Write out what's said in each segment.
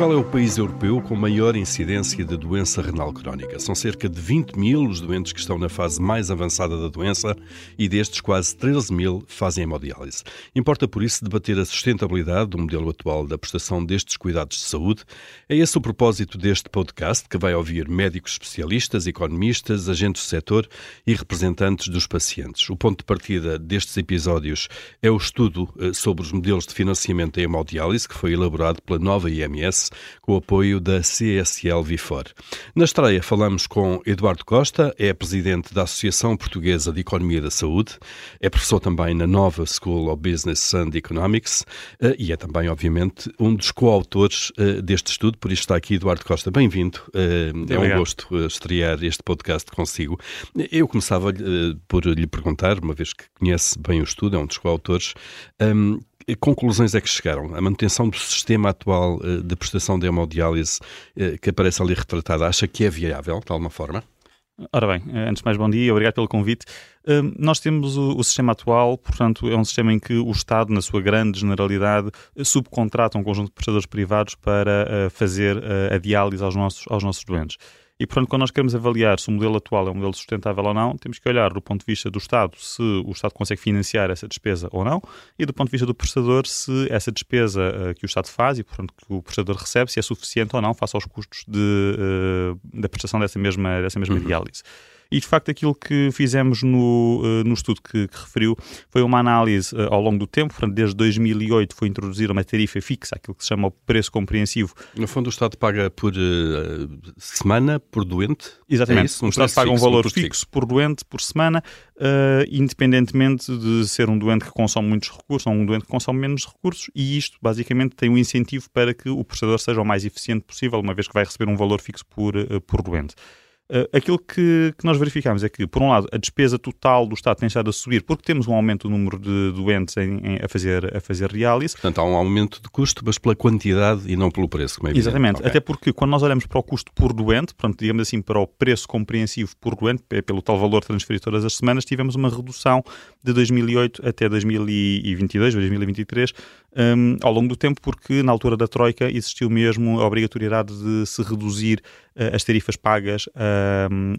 Portugal é o país europeu com maior incidência de doença renal crónica. São cerca de 20 mil os doentes que estão na fase mais avançada da doença e destes quase 13 mil fazem hemodiálise. Importa por isso debater a sustentabilidade do modelo atual da prestação destes cuidados de saúde. É esse o propósito deste podcast, que vai ouvir médicos especialistas, economistas, agentes do setor e representantes dos pacientes. O ponto de partida destes episódios é o estudo eh, sobre os modelos de financiamento da hemodiálise, que foi elaborado pela nova IMS com o apoio da CSL Vifor. Na estreia falamos com Eduardo Costa, é presidente da Associação Portuguesa de Economia da Saúde, é professor também na Nova School of Business and Economics eh, e é também, obviamente, um dos coautores eh, deste estudo, por isso está aqui Eduardo Costa. Bem-vindo, eh, é um gosto estrear este podcast consigo. Eu começava por lhe perguntar, uma vez que conhece bem o estudo, é um dos coautores, ehm, conclusões é que chegaram? A manutenção do sistema atual uh, de prestação de hemodiálise uh, que aparece ali retratada, acha que é viável, de alguma forma? Ora bem, eh, antes de mais, bom dia, obrigado pelo convite. Nós temos o, sistema atual, portanto, é um sistema em que o Estado, na sua grande generalidade, subcontrata um conjunto de prestadores privados para fazer a diálise aos nossos, aos nossos doentes. E, portanto, quando nós queremos avaliar se o modelo atual é um modelo sustentável ou não, temos que olhar do ponto de vista do Estado se o Estado consegue financiar essa despesa ou não, e do ponto de vista do prestador se essa despesa uh, que o Estado faz e, portanto, que o prestador recebe, se é suficiente ou não face aos custos de, uh, da prestação dessa mesma, dessa mesma uhum. diálise. E de facto, aquilo que fizemos no, uh, no estudo que, que, referiu foi uma análise uh, ao longo do tempo. Portanto, desde 2008 foi introduzir uma tarifa fixa, aquilo que se chama o preço compreensivo. No fundo, o Estado paga por uh, semana, por doente? Exatamente. É isso? Um o Estado paga um valor fixo, fixo, por doente, por semana, independentemente de ser um doente que consome muitos recursos ou um doente que consome menos recursos. E isto, basicamente, tem um incentivo para que o prestador seja o mais eficiente possível, uma vez que vai receber um valor fixo por, por doente. Uh, aquilo que, que, nós verificamos é que, por um lado, a despesa total do Estado tem estado a subir porque temos um aumento do número de doentes em, em, a, fazer, a fazer diálise. Portanto, há um aumento de custo, mas pela quantidade e não pelo preço, é Exatamente. Okay. Até porque, quando nós olhamos para o custo por doente, portanto, digamos assim, para o preço compreensivo por doente, pelo tal valor transferido todas as semanas, tivemos uma redução de 2008 até 2022, 2023, um, ao longo do tempo, porque na altura da Troika existiu mesmo a obrigatoriedade de se reduzir uh, as tarifas pagas uh,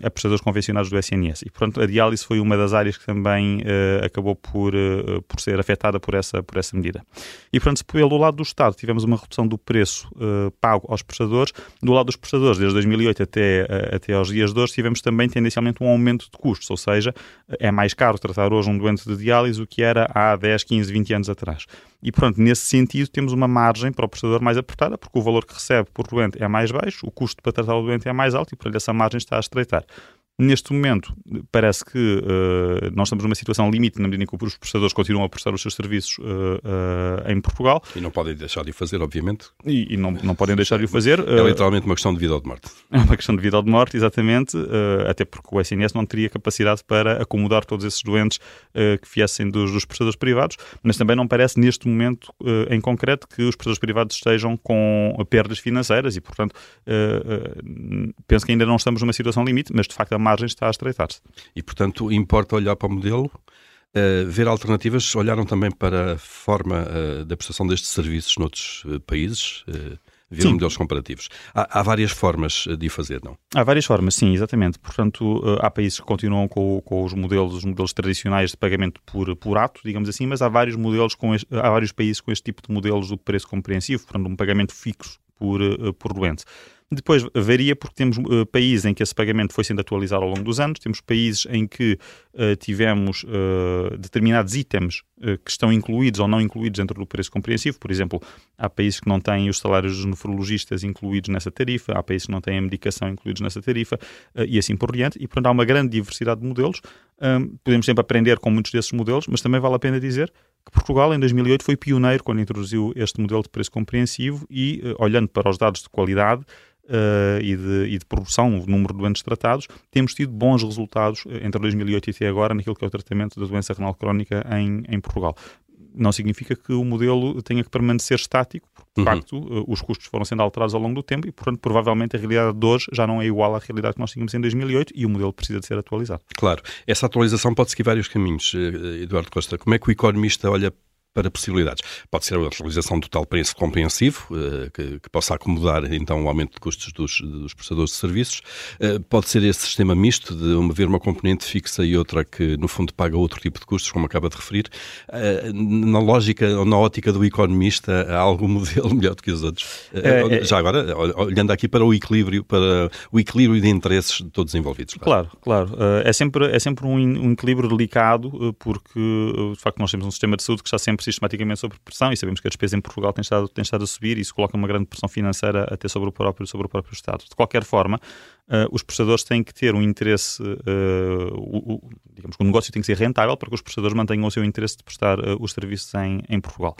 a prestadores convencionados do SNS. E, portanto, a diálise foi uma das áreas que também uh, acabou por, uh, por ser afetada por essa, por essa medida. E, portanto, pelo lado do Estado tivemos uma redução do preço uh, pago aos prestadores. Do lado dos prestadores, desde 2008 até, até aos dias de hoje, tivemos também tendencialmente um aumento de custos, ou seja, é mais caro tratar hoje um doente de diálise do que era há 10, 15, 20 anos atrás. E, pronto, nesse sentido, temos uma margem para o prestador mais apertada, porque o valor que recebe por doente é mais baixo, o custo para tratar o doente é mais alto e, portanto, essa margem está það er streytt þær Neste momento, parece que uh, nós estamos numa situação limite na medida em que os prestadores continuam a prestar os seus serviços uh, uh, em Portugal. E não podem deixar de o fazer, obviamente. E, e não, não podem deixar de o fazer. É literalmente uma questão de vida ou de morte. É uma questão de vida ou de morte, exatamente, até porque o SNS não teria capacidade para acomodar todos esses doentes que viessem dos, dos, prestadores privados, mas também não parece neste momento em concreto que os prestadores privados estejam com perdas financeiras e, portanto, penso que ainda não estamos numa situação limite, mas de facto a margem está a estreitar-se. E, portanto, importa olhar para o modelo, uh, ver alternativas. Olharam também para a forma uh, da prestação destes serviços noutros uh, países? Viram modelos comparativos. Há, há, várias formas de o fazer, não? Há várias formas, sim, exatamente. Portanto, há países que continuam com, com, os modelos, os modelos tradicionais de pagamento por, por ato, digamos assim, mas há vários modelos com este, há vários países com este tipo de modelos do preço compreensivo, portanto, um pagamento fixo por, por doente. Depois varia porque temos uh, países em que esse pagamento foi sendo atualizado ao longo dos anos, temos países em que uh, tivemos uh, determinados itens que estão incluídos ou não incluídos dentro do preço compreensivo. Por exemplo, há países que não têm os salários dos nefrologistas incluídos nessa tarifa, há países que não têm a medicação incluídos nessa tarifa e assim por diante. E, portanto, há uma grande diversidade de modelos. podemos sempre aprender com muitos desses modelos, mas também vale a pena dizer que Portugal, em 2008, foi pioneiro quando introduziu este modelo de preço compreensivo e, olhando para os dados de qualidade, uh, e, de, e de progressão, o número de doentes tratados, temos tido bons resultados eh, entre 2008 e até agora naquilo que é o tratamento da doença renal crónica em, em Portugal não significa que o modelo tenha que permanecer estático, porque de uhum. facto eh, os custos foram sendo alterados ao longo do tempo e, portanto, provavelmente a realidade de hoje já não é igual à realidade que nós tínhamos em 2008 e o modelo precisa de ser atualizado. Claro. Essa atualização pode seguir vários caminhos, Eduardo Costa. Como é que o economista olha para possibilidades. Pode ser a realização do tal preço compreensivo, eh, que, que, possa acomodar então o aumento de custos dos, dos prestadores de serviços. Eh, pode ser esse sistema misto de haver uma componente fixa e outra que no fundo paga outro tipo de custos, como acaba de referir. Eh, na lógica ou na ótica do economista, há algum modelo melhor do que os outros? É, é, Já agora, olhando aqui para o equilíbrio, para o equilíbrio de interesses de todos os envolvidos. Claro, claro. claro. É sempre, é sempre um, um equilíbrio delicado, porque de facto nós temos um sistema de saúde que está sempre sempre sistematicamente sob pressão e sabemos que a despesa em Portugal tem estado, tem estado a subir e isso coloca uma grande pressão financeira até sobre o próprio, sobre o próprio Estado. De qualquer forma, uh, os prestadores têm que ter um interesse, uh, o, o, digamos que o negócio tem que ser rentável para que os prestadores mantenham o seu interesse de prestar uh, os serviços em, em Portugal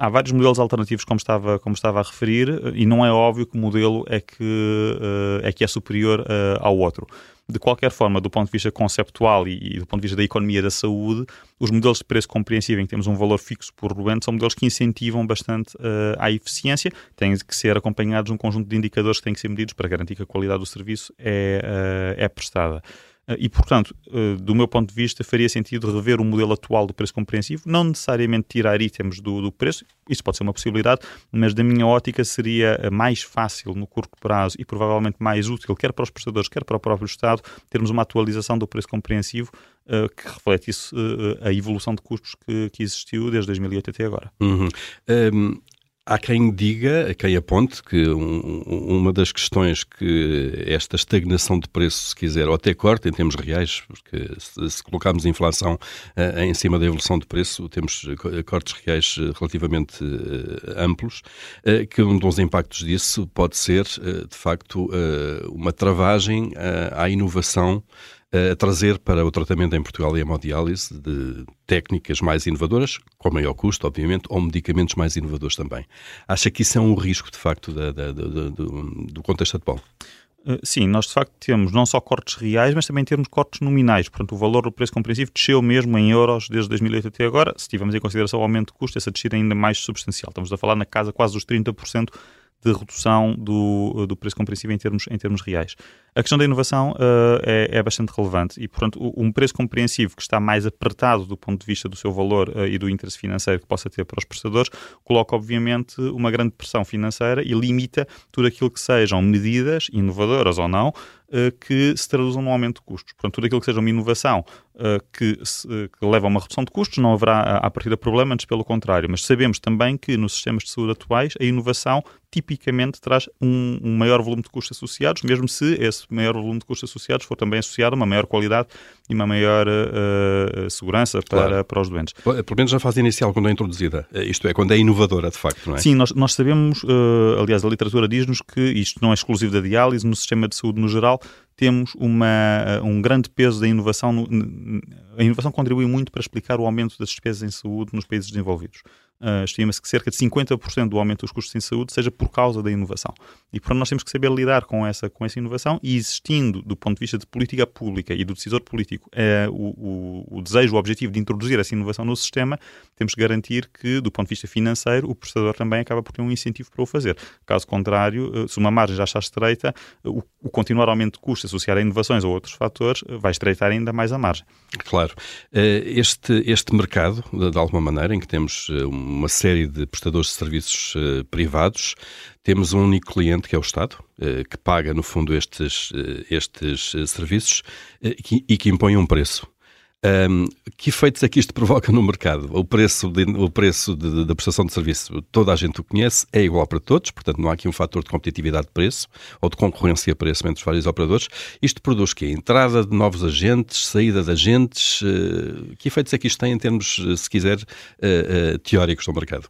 há vários modelos alternativos, como estava, como estava a referir, e não é óbvio que modelo é que, é, que é superior ao outro de qualquer forma, do ponto de vista conceptual e, e, do ponto de vista da economia da saúde, os modelos de preço compreensível em que temos um valor fixo por doente são modelos que incentivam bastante uh, a eficiência, têm que ser acompanhados de um conjunto de indicadores que têm que ser medidos para garantir que a qualidade do serviço é, uh, é prestada. Eh, e, portanto, eh, do meu ponto de vista, faria sentido rever o modelo atual do preço compreensivo, não necessariamente tirar itens do, do, preço, isso pode ser uma possibilidade, mas da minha ótica seria eh, mais fácil no curto prazo e provavelmente mais útil, quer para os prestadores, quer para o próprio Estado, termos uma atualização do preço compreensivo que refletisse a evolução de custos que, que, existiu desde 2008 até agora. Uhum. Um, Há quem diga, quem aponte, que um, uma das questões que esta estagnação de preço, se quiser, ou até corte em termos reais, porque se, se colocarmos inflação uh, em cima da evolução de preço, temos cortes reais eh, relativamente uh, amplos, uh, que um dos impactos disso pode ser, de facto, uma travagem à inovação a trazer para o tratamento em Portugal e hemodiálise de técnicas mais inovadoras, com maior custo, obviamente, ou medicamentos mais inovadores também. Acha que isso é um risco, de facto, da, da, da, do, do contexto atual? Eh, sim, nós de facto temos não só cortes reais, mas também temos cortes nominais. Portanto, o valor do preço compreensivo desceu mesmo em euros desde 2008 até agora. Se tivermos em consideração o aumento de custo, essa descida é ainda mais substancial. Estamos a falar na casa quase dos 30% de redução do, do preço compreensível em termos, em termos reais. A questão da inovação uh, é, é, bastante relevante e, portanto, um preço compreensivo que está mais apertado do ponto de vista do seu valor uh, e do interesse financeiro que possa ter para os prestadores, coloca, obviamente, uma grande pressão financeira e limita tudo aquilo que sejam medidas, inovadoras ou não, que se traduzam num aumento de custos. Portanto, tudo aquilo que seja uma inovação que, se, que, leva a uma redução de custos, não haverá a, partir da problema, antes pelo contrário. Mas sabemos também que nos sistemas de saúde atuais, a inovação tipicamente traz um, um maior volume de custos associados, mesmo se esse maior volume de custos associados for também associado a uma maior qualidade e uma maior uh, segurança para, claro. para os doentes. Pelo menos na fase inicial, quando é introduzida, eh, isto é, quando é inovadora, de facto, não é? Sim, nós, nós sabemos, uh, aliás, a literatura diz-nos que isto não é exclusivo da diálise, no sistema de saúde no geral, temos uma, um grande peso da inovação. A inovação contribui muito para explicar o aumento das despesas em saúde nos países desenvolvidos. Uh, Estima-se que cerca de 50% do aumento dos custos em saúde seja por causa da inovação. E, portanto, nós temos que saber lidar com essa, com essa inovação e existindo, do ponto de vista de política pública e do decisor político, uh, o, o, o, desejo, o objetivo de introduzir essa inovação no sistema, temos que garantir que, do ponto de vista financeiro, o prestador também acaba por ter um incentivo para o fazer. Caso contrário, uh, se uma margem já está estreita, o, o continuar aumento de custos associado a inovações ou outros fatores vai estreitar ainda mais a margem. Claro. Este, este mercado, de alguma maneira, em que temos uma série de prestadores de serviços uh, privados, temos um único cliente que é o Estado, uh, que paga, no fundo, estes, uh, estes serviços que, e que impõe um preço. Um, que efeitos é que isto provoca no mercado? O preço, de, o preço da prestação de serviço, toda a gente o conhece, é igual para todos, portanto não há aqui um fator de competitividade de preço ou de concorrência de preço entre os vários operadores. Isto produz que entrada de novos agentes, saída de agentes, uh, que efeitos é que isto tem em termos, se quiser, uh, uh, teóricos do mercado?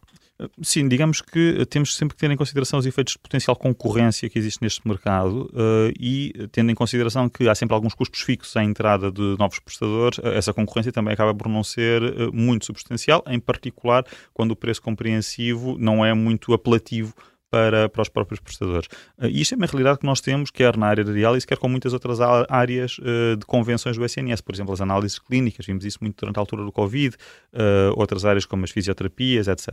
Sim, digamos que temos sempre que ter em consideração os efeitos de potencial concorrência que existe neste mercado uh, e tendo em consideração que há sempre alguns custos fixos à entrada de novos prestadores, uh, essa concorrência também acaba por não ser uh, muito substancial, em particular quando o preço compreensivo não é muito apelativo para, para os próprios prestadores. Uh, e isto é uma realidade que nós temos, quer na área da diálise, quer com muitas outras áreas uh, de convenções do SNS, por exemplo, as análises clínicas, vimos isso muito durante a altura do Covid, uh, outras áreas como as fisioterapias, etc.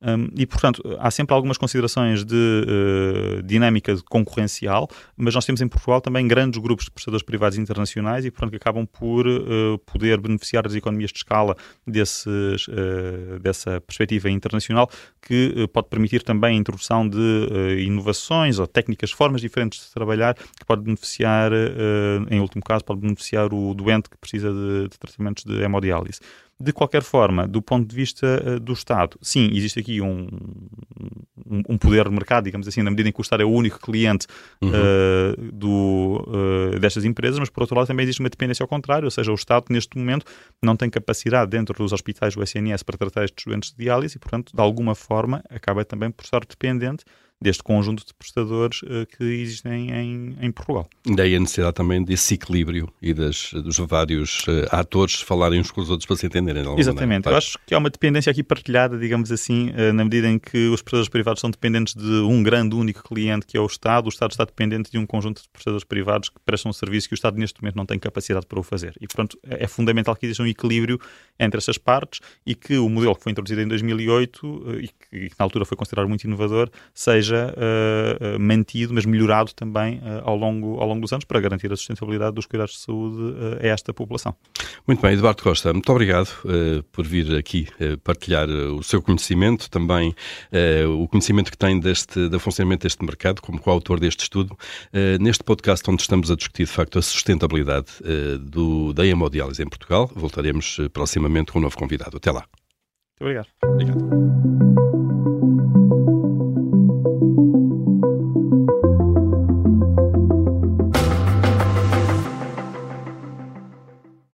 Um, e, portanto, há sempre algumas considerações de dinâmica concorrencial, mas nós temos em Portugal também grandes grupos de prestadores privados internacionais e, portanto, que acabam por poder beneficiar das economias de escala desses, dessa perspectiva internacional, que pode permitir também a introdução de de uh, inovações ou técnicas, formas diferentes de trabalhar que pode beneficiar, uh, em último caso, pode beneficiar o doente que precisa de, de tratamentos de hemodiálise. De qualquer forma, do ponto de vista uh, do Estado, sim, existe aqui um, um, um, poder de mercado, digamos assim, na medida em que o Estado é o único cliente uhum. uh, do, uh, destas empresas, mas por outro lado também existe uma dependência ao contrário, ou seja, o Estado neste momento não tem capacidade dentro dos hospitais do SNS para tratar estes doentes de diálise e, portanto, de alguma forma acaba também por estar dependente deste conjunto de prestadores uh, que existem em, em, Portugal. Daí a necessidade também desse equilíbrio e das, dos vários uh, atores falarem uns com os outros para se entenderem. Exatamente. Maneira. Eu acho que há uma dependência aqui partilhada, digamos assim, uh, na medida em que os prestadores privados são dependentes de um grande, único cliente que é o Estado, o Estado está dependente de um conjunto de prestadores privados que prestam um serviço que o Estado neste momento não tem capacidade para o fazer. E, portanto, é, é fundamental que exista um equilíbrio entre essas partes e que o modelo que foi introduzido em 2008 e que, e que na altura foi considerado muito inovador seja uh, mantido, mas melhorado também uh, ao, longo, ao longo dos anos para garantir a sustentabilidade dos cuidados de saúde a esta população. Muito bem, Eduardo Costa, muito obrigado por vir aqui partilhar o seu conhecimento, também o conhecimento que tem deste, do funcionamento deste mercado, como coautor deste estudo, neste podcast onde estamos a discutir de facto a sustentabilidade do, da hemodiálise em Portugal. Voltaremos proximamente com um novo convidado. Até lá. Muito obrigado. Obrigado.